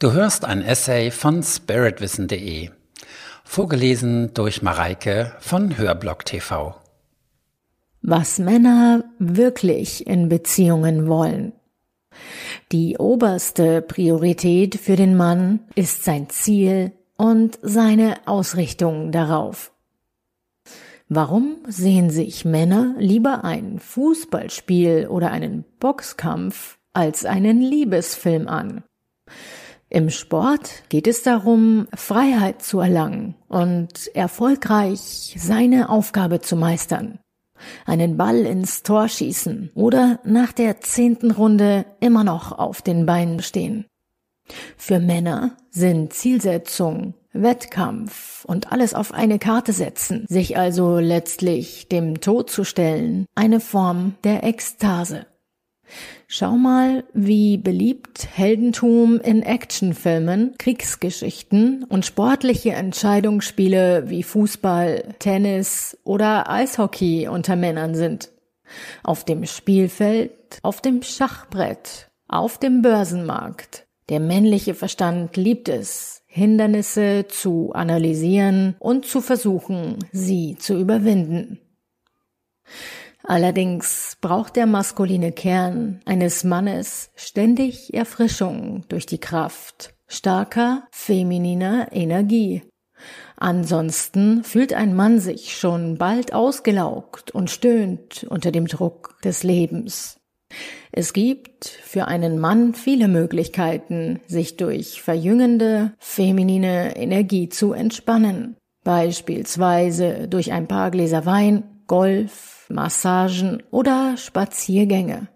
Du hörst ein Essay von spiritwissen.de, vorgelesen durch Mareike von Hörblock TV. Was Männer wirklich in Beziehungen wollen. Die oberste Priorität für den Mann ist sein Ziel und seine Ausrichtung darauf. Warum sehen sich Männer lieber ein Fußballspiel oder einen Boxkampf als einen Liebesfilm an? Im Sport geht es darum, Freiheit zu erlangen und erfolgreich seine Aufgabe zu meistern. Einen Ball ins Tor schießen oder nach der zehnten Runde immer noch auf den Beinen stehen. Für Männer sind Zielsetzung, Wettkampf und alles auf eine Karte setzen, sich also letztlich dem Tod zu stellen, eine Form der Ekstase. Schau mal, wie beliebt Heldentum in Actionfilmen, Kriegsgeschichten und sportliche Entscheidungsspiele wie Fußball, Tennis oder Eishockey unter Männern sind. Auf dem Spielfeld, auf dem Schachbrett, auf dem Börsenmarkt. Der männliche Verstand liebt es, Hindernisse zu analysieren und zu versuchen, sie zu überwinden. Allerdings braucht der maskuline Kern eines Mannes ständig Erfrischung durch die Kraft starker femininer Energie. Ansonsten fühlt ein Mann sich schon bald ausgelaugt und stöhnt unter dem Druck des Lebens. Es gibt für einen Mann viele Möglichkeiten, sich durch verjüngende feminine Energie zu entspannen, beispielsweise durch ein paar Gläser Wein, Golf, Massagen oder Spaziergänge.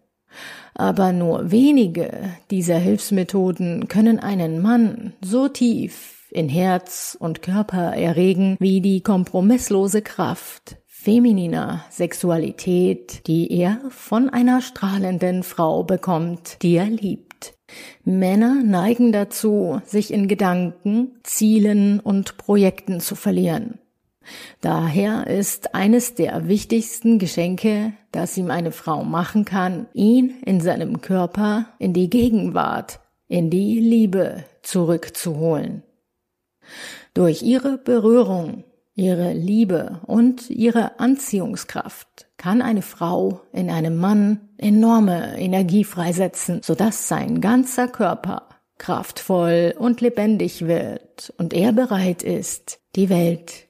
Aber nur wenige dieser Hilfsmethoden können einen Mann so tief in Herz und Körper erregen wie die kompromisslose Kraft femininer Sexualität, die er von einer strahlenden Frau bekommt, die er liebt. Männer neigen dazu, sich in Gedanken, Zielen und Projekten zu verlieren. Daher ist eines der wichtigsten Geschenke, das ihm eine Frau machen kann, ihn in seinem Körper in die Gegenwart, in die Liebe zurückzuholen. Durch ihre Berührung, ihre Liebe und ihre Anziehungskraft kann eine Frau in einem Mann enorme Energie freisetzen, sodass sein ganzer Körper kraftvoll und lebendig wird und er bereit ist, die Welt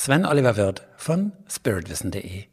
Sven Oliver Wirth von spiritwissen.de.